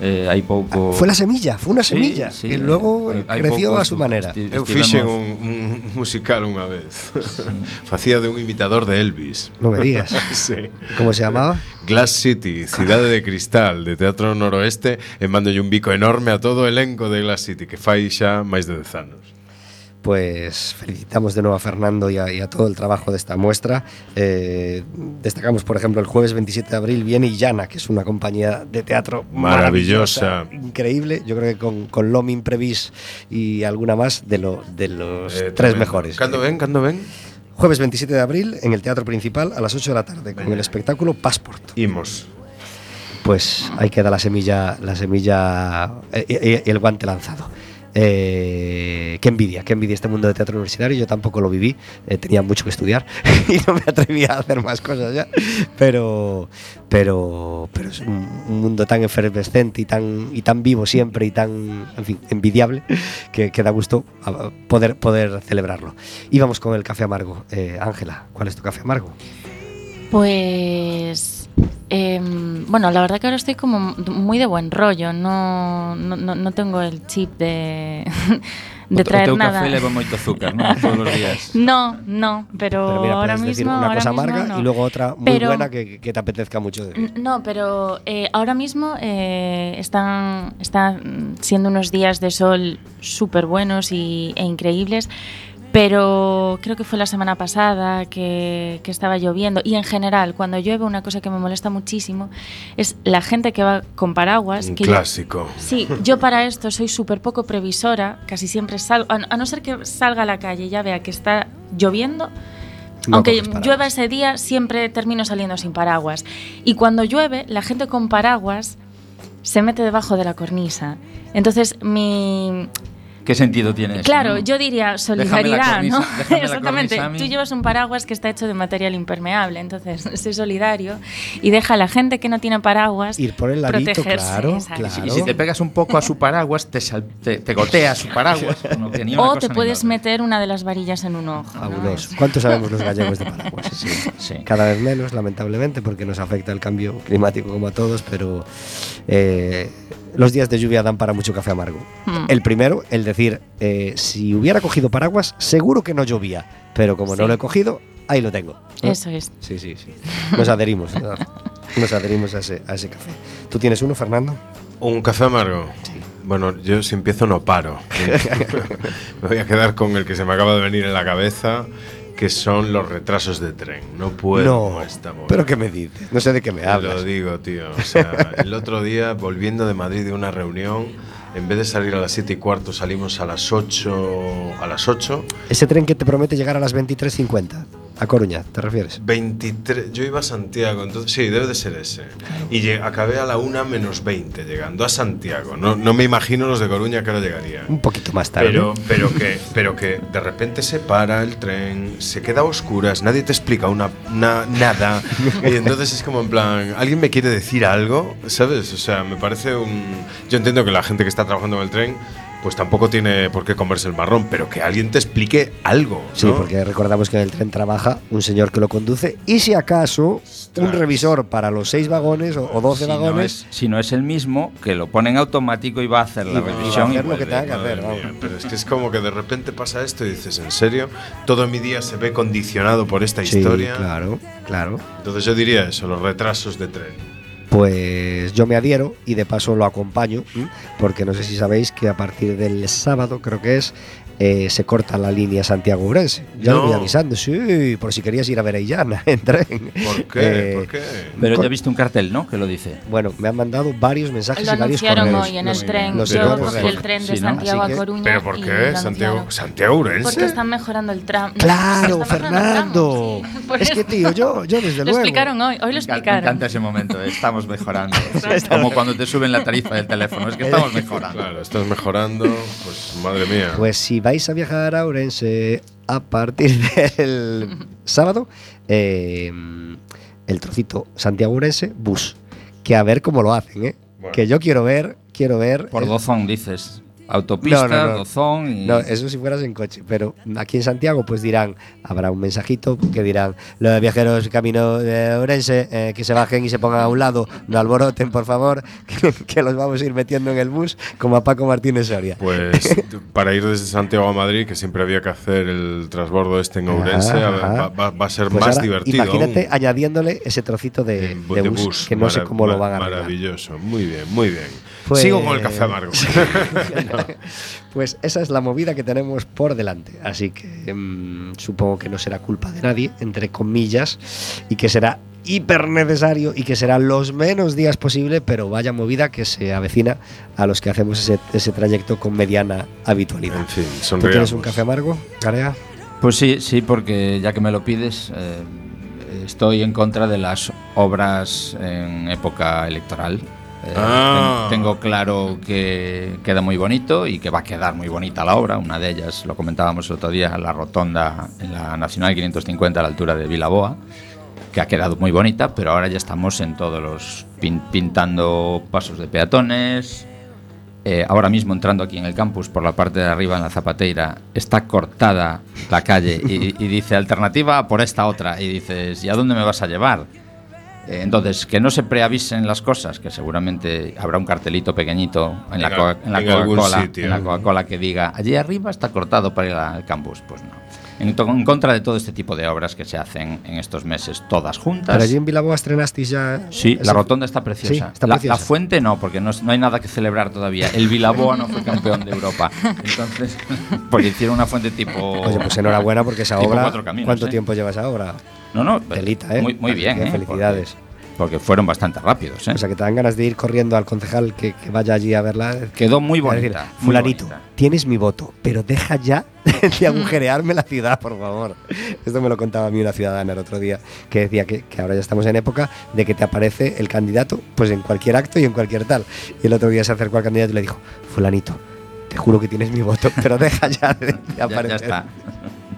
eh, hai pouco... Ah, foi a semilla, foi unha semilla sí, sí, que luego eh, hai, creció pouco, a súa manera. Esti, Eu fixen un, un musical unha vez. Sí. Facía de un imitador de Elvis. Non me digas. sí. Como se chamaba? Glass City, Cidade de Cristal, de Teatro Noroeste, e mandolle un bico enorme a todo o elenco de Glass City, que fai xa máis de 10 anos. Pues felicitamos de nuevo a Fernando y a, y a todo el trabajo de esta muestra. Eh, destacamos, por ejemplo, el jueves 27 de abril viene Illana, que es una compañía de teatro Maravillosa. increíble. Yo creo que con, con Lomi Imprevis y alguna más de, lo, de los Eh, tres mejores. Cando ven, cando ven? Jueves 27 de abril en el Teatro Principal a las 8 de la tarde con el espectáculo Passport. Imos. Pues ahí queda la semilla, la semilla eh, y el guante lanzado. Eh, qué envidia, qué envidia este mundo de teatro universitario. Yo tampoco lo viví, eh, tenía mucho que estudiar y no me atrevía a hacer más cosas ya. Pero, pero, pero es un, un mundo tan efervescente y tan, y tan vivo siempre y tan, fin, envidiable que, da gusto a- poder, poder celebrarlo. Y vamos con el café amargo. Eh, Ángela, ¿cuál es tu café amargo? Pues em, bueno, la verdad que ahora estoy como muy de buen rollo, no, no, no- no tengo el chip de, de o, traer o teu nada. café leva moito azúcar, non? Todos os días. No, no, pero, Pero mira, ahora puedes decir mismo una ahora cosa mismo amarga no. y luego otra muy Pero- buena que, que te apetezca mucho de No, pero eh, ahora mismo eh, están, están siendo unos días de sol súper buenos y, e increíbles, pero creo que fue la semana pasada que, que estaba lloviendo y en general cuando llueve una cosa que me molesta muchísimo es la gente que va con paraguas. Un que yo- clásico. Sí, yo para esto soy súper poco previsora, casi siempre salgo, a, a no ser que salga a la calle y ya vea que está lloviendo, No aunque llueva ese día, siempre termino saliendo sin paraguas. Y cuando llueve, la gente con paraguas se mete debajo de la cornisa. Entonces, mi... Que sentido tiene eso? Claro, non? yo diría solidaridad, cornisa- ¿no? Exactamente. cornisa a mí. Tú llevas un paraguas que está hecho de material impermeable, entonces sé solidario y deja a la gente que no tiene paraguas Ir por el ladito, protegerse. claro, claro. Y si te pegas un poco a su paraguas, te, sal- te, te gotea su paraguas. No, que ni una O te puedes meter una de las varillas en un ojo. ¿no? Fabuloso. ¿Cuánto sabemos los gallegos de paraguas? Sí, sí. Cada vez menos, lamentablemente, porque nos afecta el cambio climático como a todos, pero eh, los días de lluvia dan para mucho café amargo. Hmm. El primero, el decir, eh, si hubiera cogido paraguas, seguro que no llovía, pero como no Sí. lo he cogido, ahí lo tengo. ¿no? Eso es. Sí, sí, sí. Nos adherimos, ¿no? nos adherimos a ese, a ese café. ¿Tú tienes uno, Fernando? Un café amargo. Bueno, yo si empiezo no paro. me voy a quedar con el que se me acaba de venir en la cabeza, que son los retrasos de tren. No puedo no, esta pero ¿qué me dices? No sé de qué me Te hablas. Lo digo, tío. O sea, el otro día, volviendo de Madrid de una reunión, en vez de salir a las 7 y cuarto, salimos a las 8. A las 8. Ese tren que te promete llegar a las 23.50. A Coruña, ¿te refieres? 23, yo iba a Santiago, entonces sí, debe de ser ese. Y lle- acabé a la 1 menos 20 llegando a Santiago. No, no me imagino los de Coruña que ahora llegarían. Un poquito más tarde. Pero, pero, que, pero que de repente se para el tren, se queda a oscuras, nadie te explica una, una- nada. y entonces es como en plan, ¿alguien me quiere decir algo? ¿Sabes? O sea, me parece un... Yo entiendo que la gente que está trabajando en el tren, pues tampoco tiene por qué comerse el marrón, pero que alguien te explique algo. Sí, ¿no? porque recordamos que en el tren trabaja un señor que lo conduce y si acaso un revisor para los seis vagones o, o 12 si no, vagones. es, si no es el mismo, que lo pone en automático y va a hacer la Y revisión. hacer lo que tenga que hacer, mía. Pero es que es como que de repente pasa esto y dices, ¿en serio? Todo mi día se ve condicionado por esta Sí, historia. claro, claro. Entonces yo diría eso, los retrasos de tren. Pues yo me adhiero y de paso lo acompaño, ¿m? porque no sé si sabéis que a partir del sábado, creo que es, eh, se corta la línea Santiago-Urense. Ya lo No. voy avisando, sí, por si querías ir a ver a Illana en tren. ¿Por qué? Eh, ¿Por qué? Pero ya viste un cartel, ¿no? Que lo dice. Bueno, me han mandado varios mensajes Lo y varios anunciaron correos. hoy en Los- el tren. los Yo cogí el tren de Sí, ¿no? Santiago que- a Coruña. ¿Pero por qué? lo ¿Santiago. Santiago Urense? Porque están mejorando el tramo. Claro, Fernando. tramo, sí, es que, tío, yo, yo desde Lo luego. explicaron hoy, hoy lo encanta- Me explicaron. encanta ese momento, eh, estamos mejorando. Como cuando te suben la tarifa del teléfono, es que estamos mejorando. Claro, estás mejorando, pues madre mía. Pues si vais a viajar a Ourense a partir del sábado, eh, el trocito Santiago-Ourense, bus. Que a ver cómo lo hacen, ¿eh? Bueno. Que yo quiero ver, quiero ver. Por dozón, dices. Autopista, No, no, no. dozón y... No, eso si fueras en coche, pero aquí en Santiago pues dirán, habrá un mensajito que dirán, los viajeros camino de Orense, eh, que se bajen y se pongan a un lado, no alboroten por favor, que, que los vamos a ir metiendo en el bus como a Paco Martínez Soria. Pues para ir desde Santiago a Madrid, que siempre había que hacer el transbordo este en Ourense, Ajá, a ver, ajá. va, va- va a ser Pues más ahora, divertido. Imagínate aún. añadiéndole ese trocito de, bus, bus, que no sé cómo lo van a arreglar. Maravilloso, muy bien, muy bien. Pues- Sigo con el café amargo. Pues esa es la movida que tenemos por delante. Así que mm, supongo que no será culpa de nadie, entre comillas, y que será hiper necesario y que será los menos días posible, pero vaya movida que se avecina a los que hacemos ese, ese trayecto con mediana habitualidad. en fin, ¿Tú tienes un café amargo, Garea? Pues sí, sí, porque ya que me lo pides, eh, estoy en contra de las obras en época electoral. Eh, Ah. ten- tengo claro que queda muy bonito y que va a quedar muy bonita la obra. Una de ellas, lo comentábamos el otro día, la rotonda en la Nacional 550 a la altura de Vilaboa, que ha quedado muy bonita, pero ahora ya estamos en todos los pin- pintando pasos de peatones, eh, ahora mismo entrando aquí en el campus por la parte de arriba en la Zapateira, está cortada la calle y, y dice alternativa por esta otra. Y dices, ¿y a dónde me vas a llevar? Eh, entonces, que no se preavisen las cosas, que seguramente habrá un cartelito pequeñito en la, Coca- Coca-Cola Coca-Cola que diga, allí arriba está cortado para ir al campus. Pues no. En, contra de todo este tipo de obras que se hacen en estos meses todas juntas. Pero allí en Vilaboa estrenasteis ya. Sí, ese- la rotonda está preciosa. Sí, está la, preciosa. la fuente no, porque no, no hay nada que celebrar todavía. El Vilaboa no fue campeón de Europa. Entonces, porque hicieron una fuente tipo. Oye, pues enhorabuena porque esa obra. Caminos, ¿Cuánto ¿eh? tiempo lleva esa obra? No, no. Telita, ¿eh? Muy, bien, ¿eh? felicidades. Porque, porque fueron bastante rápidos, ¿eh? O sea, que te dan ganas de ir corriendo al concejal que, que vaya allí a verla. Quedó muy decir, bonita. muy Fulanito, bonita. tienes mi voto, pero deja ya de agujerearme la ciudad, por favor. Esto me lo contaba a mí una ciudadana el otro día, que decía que, que ahora ya estamos en época de que te aparece el candidato pues en cualquier acto y en cualquier tal. Y el otro día se acercó al candidato y le dijo, Fulanito, te juro que tienes mi voto, pero deja ya de, de Ya, ya aparecer. está.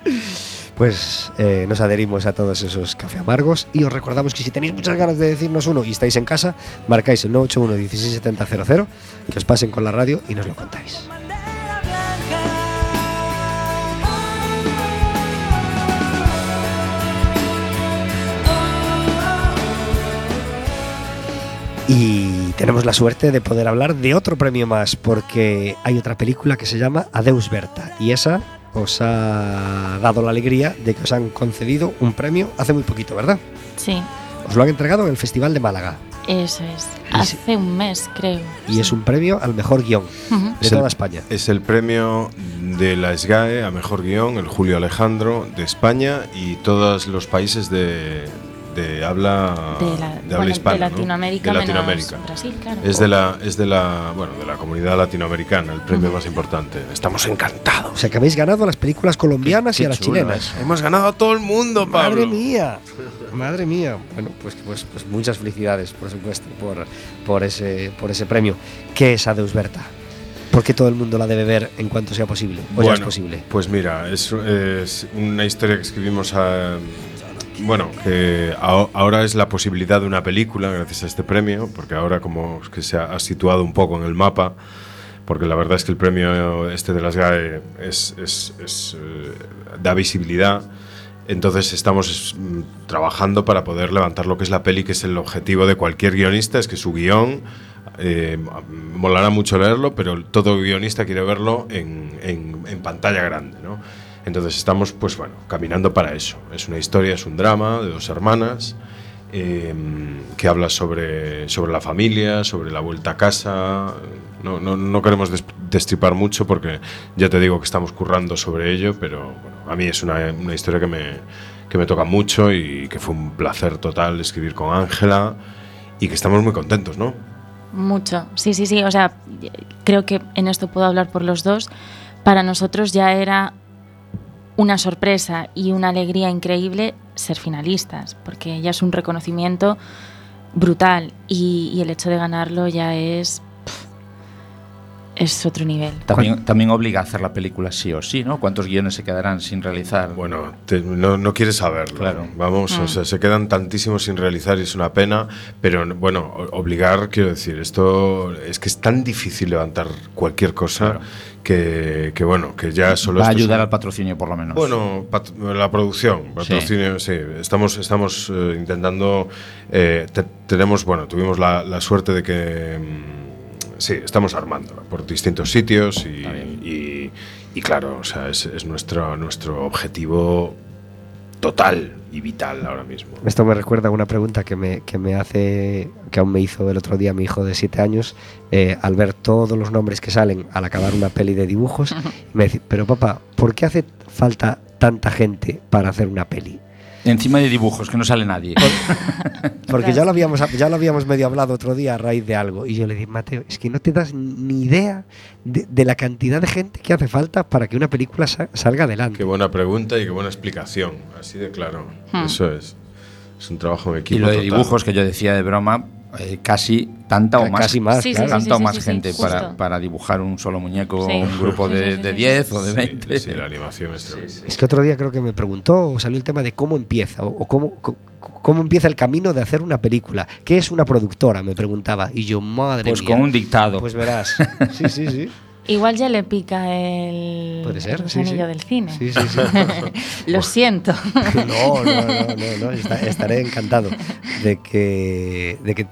Pues eh, nos adherimos a todos esos café amargos y os recordamos que si tenéis muchas ganas de decirnos uno y estáis en casa, marcáis el 981 16700 que os pasen con la radio y nos lo contáis. Y tenemos la suerte de poder hablar de otro premio más, porque hay otra película que se llama Adeus Berta, y esa os ha dado la alegría de que os han concedido un premio hace muy poquito, ¿verdad? Sí, Os lo han entregado en el Festival de Málaga, eso es. Hace un mes, creo. y es un premio al mejor guion de Es el- toda España. Es el premio de la SGAE a mejor guion, el Julio Alejandro de España y todos los países de, de habla, de, la, de bueno, habla hispana. de ¿no? Latinoamérica, De menos Latinoamérica. Brasil, claro. Es de la, es de la, bueno, de la comunidad latinoamericana, el premio más importante. Estamos O encantados. sea que habéis ganado a las películas colombianas Qué- y a las chilenas. eso. Hemos ganado a todo el mundo, Pablo. Madre mía, madre mía. Bueno, pues, pues, pues muchas felicidades, por supuesto, por, por, ese, por ese premio. ¿Qué es Adeus Berta? ¿Por qué todo el mundo la debe ver en cuanto sea posible? ¿O ya es posible? Pues mira, es, es una historia que escribimos a. Bueno, que ahora es la posibilidad de una película gracias a este premio, porque ahora como que se ha, ha situado un poco en el mapa, porque la verdad es que el premio este de las GAE es, es- es, eh, da visibilidad. Entonces estamos mm, trabajando para poder levantar lo que es la peli, que es el objetivo de cualquier guionista, es que su guion eh, molará mucho leerlo, pero todo guionista quiere verlo en, en- en pantalla grande, ¿no? Entonces estamos, pues bueno, caminando para eso. Es una historia, es un drama de dos hermanas eh, que habla sobre, sobre la familia, sobre la vuelta a casa. No, no, no queremos des- destripar mucho porque ya te digo que estamos currando sobre ello, pero bueno, a mí es una, una historia que me, que me toca mucho y que fue un placer total escribir con Ángela y que estamos muy contentos, ¿no? Mucho, sí, sí, sí. O sea, creo que en esto puedo hablar por los dos. Para nosotros ya era una sorpresa y una alegría increíble ser finalistas, porque ya es un reconocimiento brutal y, el hecho de ganarlo ya es... es otro nivel. También, también obliga a hacer la película sí o sí, ¿no? ¿Cuántos guiones se quedarán sin realizar? Bueno, te- no, no quieres saberlo. Claro. Vamos, o sea, se quedan tantísimos sin realizar y es una pena, pero bueno, obligar, quiero decir, esto es que es tan difícil levantar cualquier cosa que, que, bueno, que ya solo Va a esto es ayudar al patrocinio, por lo menos. Bueno, pat- la producción, patrocinio, sí. Estamos, estamos eh, intentando. eh, te- tenemos, bueno, tuvimos la, la suerte de que. Sí, estamos armándola por distintos sitios y, y, y claro, o sea, es, es nuestro, nuestro objetivo total y vital ahora mismo. Esto me recuerda a una pregunta que me, que me hace, que aún me hizo el otro día mi hijo de 7 años, eh, al ver todos los nombres que salen al acabar una peli de dibujos, me dice, pero papá, ¿por qué hace falta tanta gente para hacer una peli? Encima de dibujos, que no sale nadie. Porque ya lo, habíamos, ya lo habíamos medio hablado otro día a raíz de algo. Y yo le dije, Mateo, es que no te das ni idea de, de la cantidad de gente que hace falta para que una película sa- salga adelante. Qué buena pregunta y qué buena explicación, así de claro. Hmm. Eso es. Es un trabajo en y equipo. lo de total. dibujos que yo decía de broma, eh, casi tanta o más. casi más, Sí, claro. sí, tanta o más gente para, para dibujar un solo muñeco, Sí. un grupo de, sí, sí, de sí. 10 o de Sí, 20. sí, la animación es. Es que otro día creo que me preguntó o salió el tema de cómo empieza o, o cómo, cómo empieza el camino de hacer una película. ¿Qué es una productora? Me preguntaba. Y yo, madre Pues mía. con un dictado. Pues verás. Sí, sí, sí. Igual ya le pica el, Puede ser, el sí, gusanillo sí. del cine. Sí, sí, sí. Lo siento. No, no, no, no, no, esta- estaré encantado de que, de que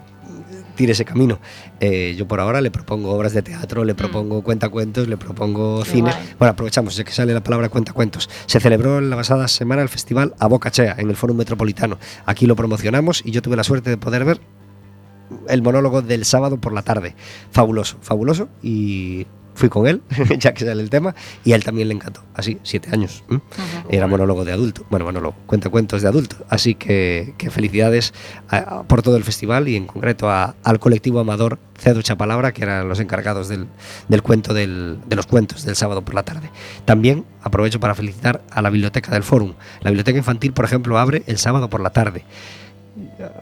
ese camino. Eh, yo por ahora le propongo obras de teatro, le propongo cuentacuentos, le propongo Qué cine. guay. Bueno, aprovechamos, ya que sale la palabra cuentacuentos. Se celebró en la pasada semana el festival A Boca Chea, en el Fórum Metropolitano. Aquí lo promocionamos y yo tuve la suerte de poder ver el monólogo del sábado por la tarde. Fabuloso, fabuloso. Y fui con él, ya que sale el tema, y a él también le encantó. Así, siete años. Era monólogo de adulto. Bueno, monólogo, cuenta cuentos de adulto. Así que, que felicidades a- a- por todo el festival y en concreto a- al colectivo amador Cedo Chapalabra, que eran los encargados del, del cuento del- de los cuentos del sábado por la tarde. También aprovecho para felicitar a la biblioteca del Fórum. La biblioteca infantil, por ejemplo, abre el sábado por la tarde.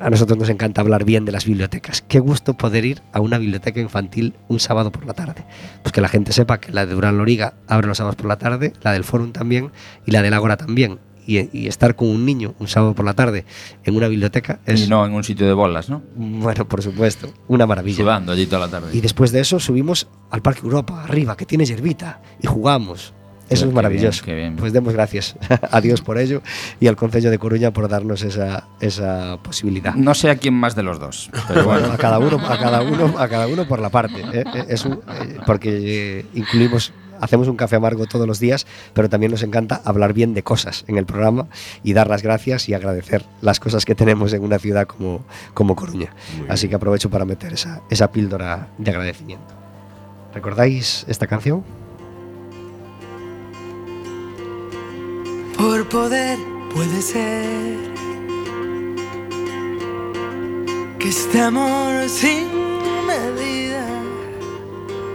A nosotros nos encanta hablar bien de las bibliotecas. Qué gusto poder ir a una biblioteca infantil un sábado por la tarde. Pues que la gente sepa que la de Durán Loriga abre los sábados por la tarde, la del Fórum también y la del Ágora también. Y, y estar con un niño un sábado por la tarde en una biblioteca es, Y no en un sitio de bolas, ¿no? bueno, por supuesto, una maravilla. Sudando allí toda la tarde. Y después de eso subimos al Parque Europa, arriba, que tiene hierbita, y jugamos. Eso es maravilloso. bien, bien. Pues demos gracias a Dios por ello y al Concello de Coruña por darnos esa, esa posibilidad. No sé a quién más de los dos, pero Bueno, bueno. a cada uno, a cada uno, a cada uno por la parte. ¿eh? Eh, Es un- eh, porque incluimos, hacemos un café amargo todos los días, pero también nos encanta hablar bien de cosas en el programa y dar las gracias y agradecer las cosas que tenemos en una ciudad como, como Coruña. Así que aprovecho para meter esa, esa píldora de agradecimiento. ¿Recordáis esta canción? Por poder puede ser que este amor sin medida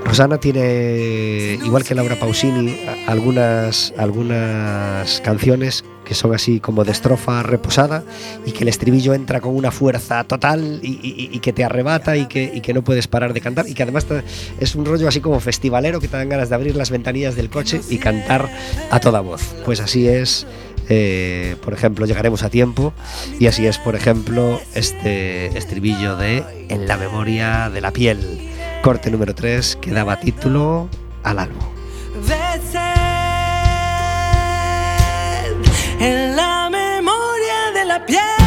Rosana tiene, igual que Laura Pausini, algunas, algunas canciones que son así como de estrofa reposada y que el estribillo entra con una fuerza total y, y- y que te arrebata y que, y que no puedes parar de cantar y que además te- es un rollo así como festivalero que te dan ganas de abrir las ventanillas del coche y cantar a toda voz. Pues así es, eh, por ejemplo, llegaremos a tiempo y así es, por ejemplo, este estribillo de En la memoria de la piel corte número 3 que daba título al álbum. en la memoria de la piel.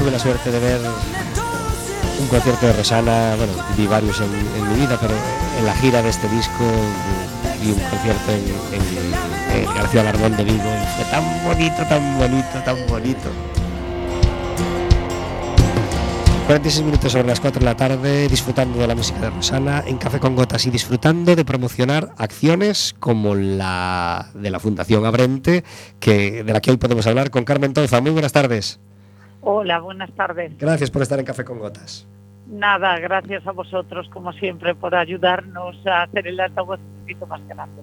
Tuve la suerte de ver un concierto de Rosana, bueno, vi varios en, en mi vida, pero en la gira de este disco vi un concierto en, García Alarmón de Vigo. y Fue tan bonito, tan bonito, tan bonito. 46 minutos sobre las 4 de la tarde, disfrutando de la música de Rosana en Café con Gotas y disfrutando de promocionar acciones como la de la Fundación Abrente, que, de la que hoy podemos hablar con Carmen Toza. Muy buenas tardes. Hola, buenas tardes. Gracias por estar en Café con Gotas. Nada, gracias a vosotros, como siempre, por ayudarnos a hacer el altavoz un poquito más grande.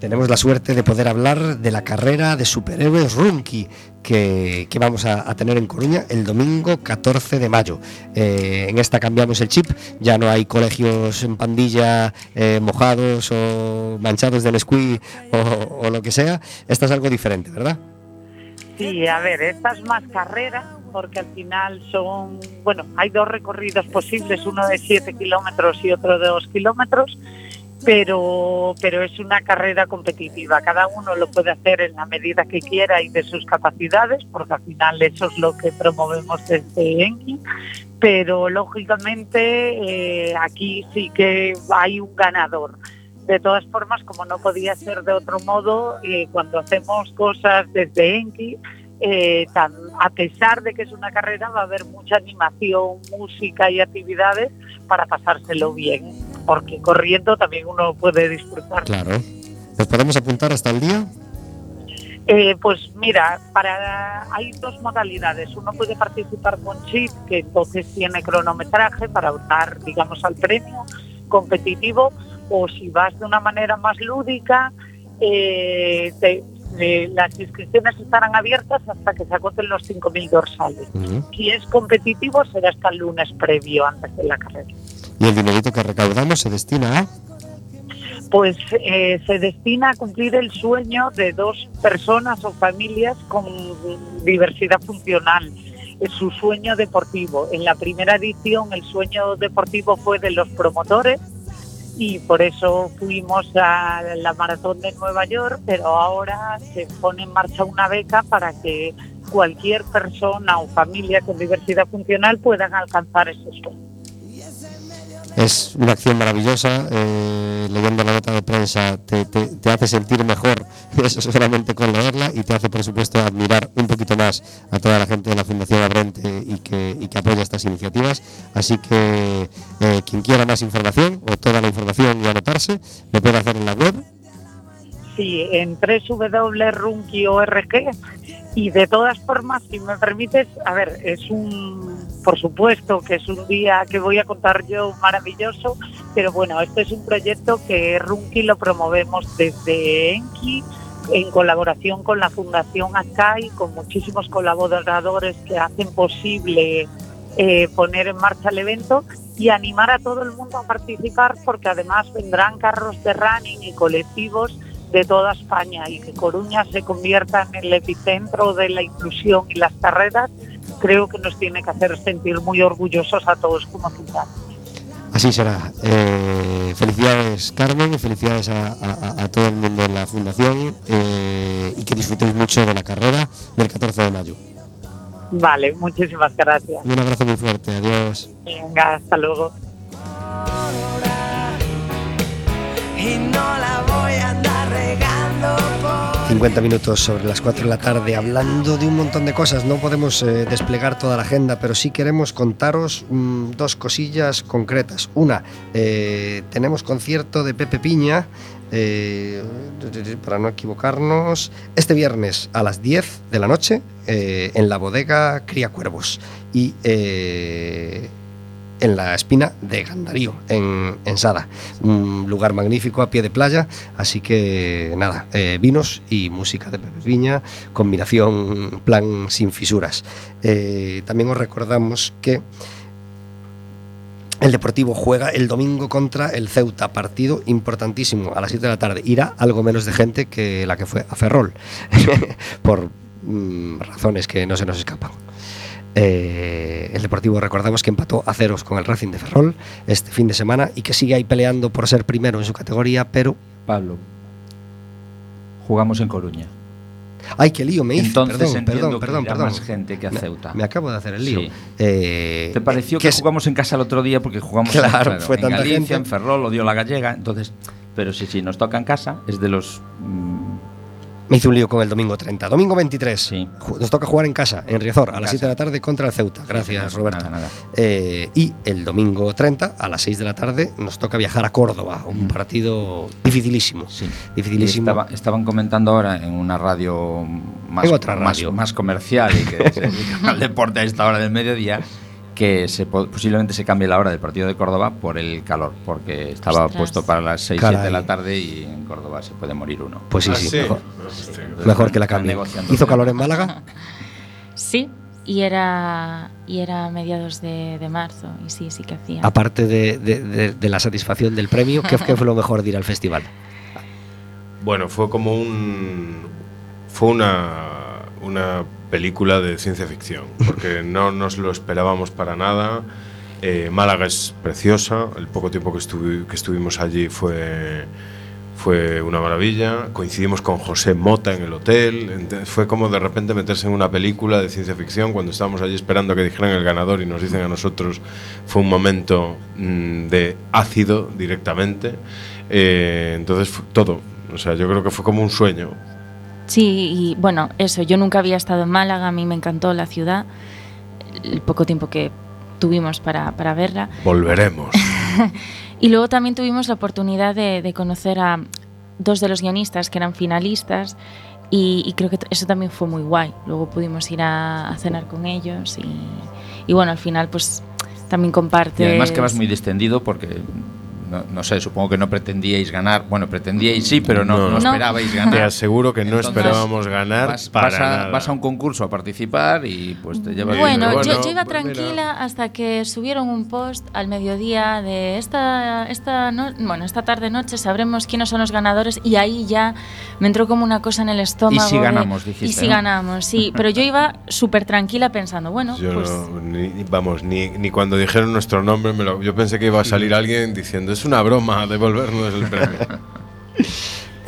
Tenemos la suerte de poder hablar de la carrera de superhéroes Runky que, que vamos a, a tener en Coruña el domingo 14 de mayo. Eh, en esta cambiamos el chip, ya no hay colegios en pandilla eh, mojados o manchados de Nesquí o, o lo que sea. Esta es algo diferente, ¿verdad? Sí, a ver, esta es más carrera, porque al final son, bueno, hay dos recorridos posibles, uno de 7 kilómetros y otro de 2 kilómetros, pero, pero es una carrera competitiva. Cada uno lo puede hacer en la medida que quiera y de sus capacidades, porque al final eso es lo que promovemos desde Enki. Pero lógicamente eh, aquí sí que hay un ganador. De todas formas, como no podía ser de otro modo, eh, cuando hacemos cosas desde Enki, eh, tan- a pesar de que es una carrera, va a haber mucha animación, música y actividades para pasárselo bien, porque corriendo también uno puede disfrutar. Claro. ¿Nos podemos apuntar hasta el día? Eh, pues mira, para hay dos modalidades. Uno puede participar con chip, que entonces tiene cronometraje para optar, digamos, al premio competitivo, o si vas de una manera más lúdica, eh, te- eh, las inscripciones estarán abiertas hasta que se agoten los 5.000 dorsales. Si es competitivo, será hasta el lunes previo, antes de la carrera. Y el dinerito que recaudamos se destina a... pues eh, se destina a cumplir el sueño de dos personas o familias con diversidad funcional. Su sueño deportivo. En la primera edición el sueño deportivo fue de los promotores y por eso fuimos a la maratón de Nueva York, pero ahora se pone en marcha una beca para que cualquier persona o familia con diversidad funcional puedan alcanzar ese sueño. Es una acción maravillosa. eh, leyendo la nota de prensa te, te- hace sentir mejor, eso solamente con leerla, y te hace, por supuesto, admirar un poquito más a toda la gente de la Fundación Abrente y que, y que apoya estas iniciativas. Así que eh, quien quiera más información o toda la información y anotarse, lo puede hacer en la web. Sí, en www.runky.org y de todas formas, si me permites, a ver, es un, por supuesto que es un día que voy a contar yo maravilloso, pero bueno, este es un proyecto que Runky lo promovemos desde Enki en colaboración con la Fundación Akai, con muchísimos colaboradores que hacen posible eh, poner en marcha el evento y animar a todo el mundo a participar porque además vendrán carros de running y colectivos de toda España y que Coruña se convierta en el epicentro de la inclusión y las carreras, creo que nos tiene que hacer sentir muy orgullosos a todos como ciudad. Así será. Eh, felicidades, Carmen, y felicidades a, a- a todo el mundo en la Fundación eh, y que disfrutéis mucho de la carrera del 14 de mayo. Vale, muchísimas gracias. Un abrazo muy fuerte. Adiós. Venga, hasta luego. y no la voy a andar regando 50 minutos sobre las 4 de la tarde hablando de un montón de cosas. No podemos eh, desplegar toda la agenda, pero sí queremos contaros mm, dos cosillas concretas. Una, eh, tenemos concierto de Pepe Piña, eh, para no equivocarnos, este viernes a las 10 de la noche en la bodega Cría Cuervos. Y en la espina de Gandarío, en, en Sada. Un lugar magnífico a pie de playa, así que nada, eh, vinos y música de Pepe Viña, combinación plan sin fisuras. Eh, también os recordamos que el Deportivo juega el domingo contra el Ceuta, partido importantísimo a las 7 de la tarde. Irá algo menos de gente que la que fue a Ferrol, por mm, razones que no se nos escapan. Eh, el Deportivo recordamos que empató a ceros con el Racing de Ferrol este fin de semana y que sigue ahí peleando por ser primero en su categoría, pero Pablo, jugamos en Coruña. ¡ay, qué lío me hice! Entonces perdón, entiendo perdón, que perdón, perdón. más gente que a Me- Ceuta. Me, acabo de hacer el lío. Sí. Eh, ¿Te pareció que, jugamos en casa el otro día porque jugamos Claro, en, fue en tanta Galicia, gente. en Ferrol, lo dio la gallega, entonces, pero si, si nos toca en casa, es de los mm, Me hice un lío con el domingo 30. Domingo 23. Sí. Nos toca jugar en casa, en Riazor, a las casa. 7 de la tarde contra el Ceuta. Gracias, nada, Roberto. nada, nada. Eh, y el domingo 30, a las 6 de la tarde, nos toca viajar a Córdoba. Un partido dificilísimo. Sí. Dificilísimo. Estaba- estaban comentando ahora en una radio más, otra más- radio. más comercial y que se dedica al deporte a esta hora del mediodía, que se, po- posiblemente se cambie la hora del partido de Córdoba por el calor, porque estaba Ostras. puesto para las 6 7 de la Caray. tarde y en Córdoba se puede morir uno. Pues sí, Ah, sí. sí. Mejor, Hostia. mejor que la cambie. ¿Hizo calor en Málaga? Sí, y era, y era mediados de, de marzo, y sí, sí que hacía. Aparte de, de- de- de la satisfacción del premio, ¿qué, qué fue lo mejor de ir al festival? Bueno, fue como un. Fue una, una película de ciencia ficción, porque no nos lo esperábamos para nada. Eh, Málaga es preciosa, el poco tiempo que, estuvi- que estuvimos allí fue, fue una maravilla. Coincidimos con José Mota en el hotel, ent- fue como de repente meterse en una película de ciencia ficción cuando estábamos allí esperando que dijeran el ganador y nos dicen a nosotros, fue un momento mm, de ácido directamente. Eh, entonces, todo. O sea, yo creo que fue como un sueño. Sí, y bueno, eso, yo nunca había estado en Málaga, a mí me encantó la ciudad, el poco tiempo que tuvimos para, para verla. Volveremos. Y luego también tuvimos la oportunidad de, de conocer a dos de los guionistas que eran finalistas y, y creo que eso también fue muy guay. Luego pudimos ir a, a cenar con ellos y, y bueno, al final pues también Y compartes... además que vas muy distendido porque, no, no sé, supongo que no pretendíais ganar. Bueno, pretendíais sí, pero no, No. no No. esperabais Te ganar. aseguro que no esperábamos ganar Vas, para vas a, nada. vas a un concurso a participar y pues te llevas... Bueno, Bueno, yo, yo iba pues mira. tranquila hasta que subieron un post al mediodía de esta, esta, no- bueno, esta tarde noche sabremos quiénes son los ganadores y ahí ya me entró como una cosa en el estómago. si de- ganamos, dijiste, Y si ¿no? ganamos, sí. Pero yo iba súper tranquila pensando, bueno, Yo pues ni- vamos, ni, ni cuando dijeron nuestro nombre, me lo- yo pensé que iba a salir alguien diciendo, es una broma devolvernos el premio.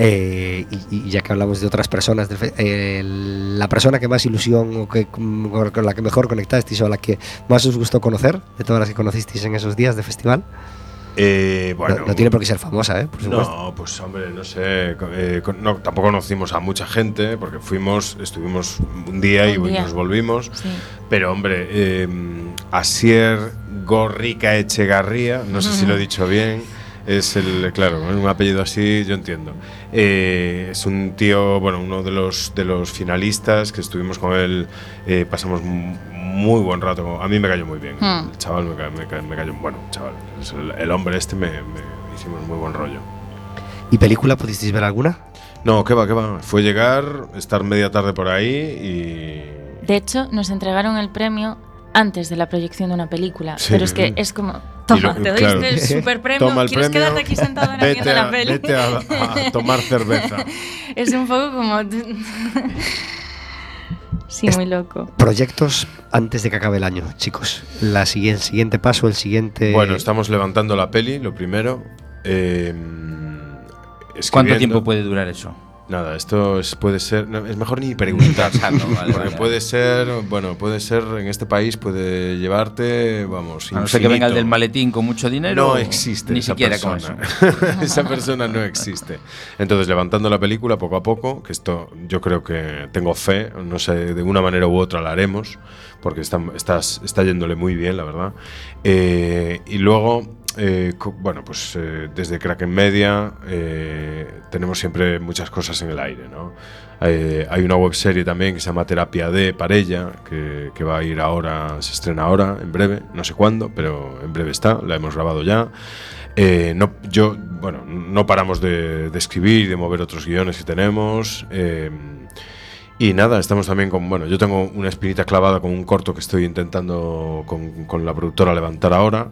Eh, y, ya que hablamos de otras personas, fe- eh, la persona que más ilusión o que, con la que mejor conectasteis o la que más os gustó conocer, de todas las que conocisteis en esos días de festival, Eh, No- bueno, no, tiene por qué ser famosa, ¿eh? Por supuesto. No, pues hombre, no sé. eh, con- no, tampoco conocimos a mucha gente porque fuimos, estuvimos un día y día. nos volvimos. sí. Pero hombre, eh, Asier Gorrica Echegarría, no sé si lo he dicho bien, es el, claro, un apellido así, yo entiendo. Eh, es un tío, bueno, uno de los, de los finalistas que estuvimos con él, eh, pasamos muy buen rato. A mí me cayó muy bien. Hmm. El chaval me, ca- me ca- me cayó, bueno, chaval, el, el hombre este me, me- hicimos muy buen rollo. ¿Y película pudisteis ver alguna? No, qué va, qué va. Fue llegar, estar media tarde por ahí y De hecho, nos entregaron el premio antes de la proyección de una película. Sí. Pero es que es como, toma, lo- te doy claro. este super premio, Toma el ¿quieres premio, quedarte aquí sentado viendo a, la peli? vete a- a tomar cerveza. es un poco como... sí, muy loco. Proyectos antes de que acabe el año, chicos. La sigui- el siguiente paso, el siguiente. Bueno, estamos levantando la peli, lo primero. Eh, ¿Cuánto tiempo puede durar eso? Nada, esto es, puede ser. no, es mejor ni preguntar. Vale, porque vale. puede ser. Bueno, puede ser. En este país puede llevarte. Vamos. A no ser que venga el del maletín con mucho dinero. No existe Ni esa siquiera con persona. eso. esa persona no existe. Entonces, levantando la película poco a poco, que esto yo creo que tengo fe, no sé, de una manera u otra la haremos, porque está, estás, está yéndole muy bien, la verdad. Eh, y luego, eh, bueno, pues eh, desde Kraken Media eh, tenemos siempre muchas cosas en el aire, ¿no? Hay una web serie también que se llama Terapia de Parella, que, que va a ir ahora, se estrena ahora, en breve, no sé cuándo, pero en breve está, la hemos grabado ya. Yo, bueno, no paramos de, de escribir de mover otros guiones que tenemos. y nada, estamos también con. Bueno, yo tengo una espinita clavada con un corto que estoy intentando con la productora levantar ahora.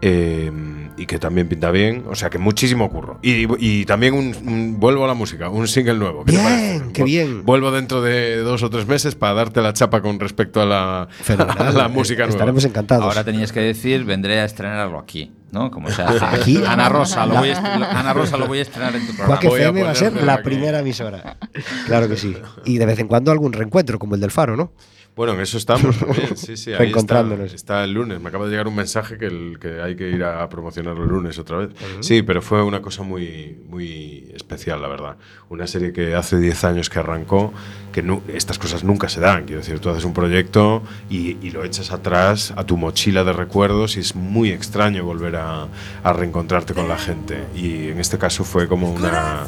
Eh, y que también pinta bien. O sea que muchísimo curro. Y, y también un, un- vuelvo a la música, un single nuevo. ¿qué te Bien, qué bien. Vuelvo dentro de dos o tres meses para darte la chapa con respecto a la, a Fenomenal. la música nueva. Estaremos encantados. Ahora tenías que decir, vendré a estrenarlo aquí, ¿no? Como se hace. ¿Aquí? Ana Rosa, lo voy a, Ana Rosa lo voy a estrenar en tu programa. Quack voy a FM va a ser la aquí. primera emisora. Claro que sí. Y de vez en cuando algún reencuentro, como el del Faro, ¿no? Bueno, en eso estamos también, sí, sí. Ahí está, está el lunes. Me acaba de llegar un mensaje que, el- que hay que ir a promocionarlo el lunes otra vez. Sí, pero fue una cosa muy, muy especial, la verdad. Una serie que hace 10 años que arrancó, que estas cosas nunca se dan. Quiero decir, tú haces un proyecto y, y lo echas atrás a tu mochila de recuerdos y es muy extraño volver a, a reencontrarte con la gente. Y en este caso fue como una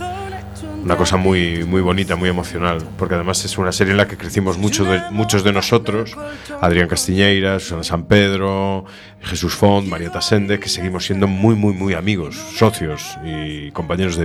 una cosa muy, muy bonita, muy emocional, porque además es una serie en la que crecimos mucho de- muchos de nosotros, Adrián Castiñeira, Susana San Pedro, Jesús Font, Marieta Sende, que seguimos siendo muy, muy, muy amigos, socios y compañeros de vida.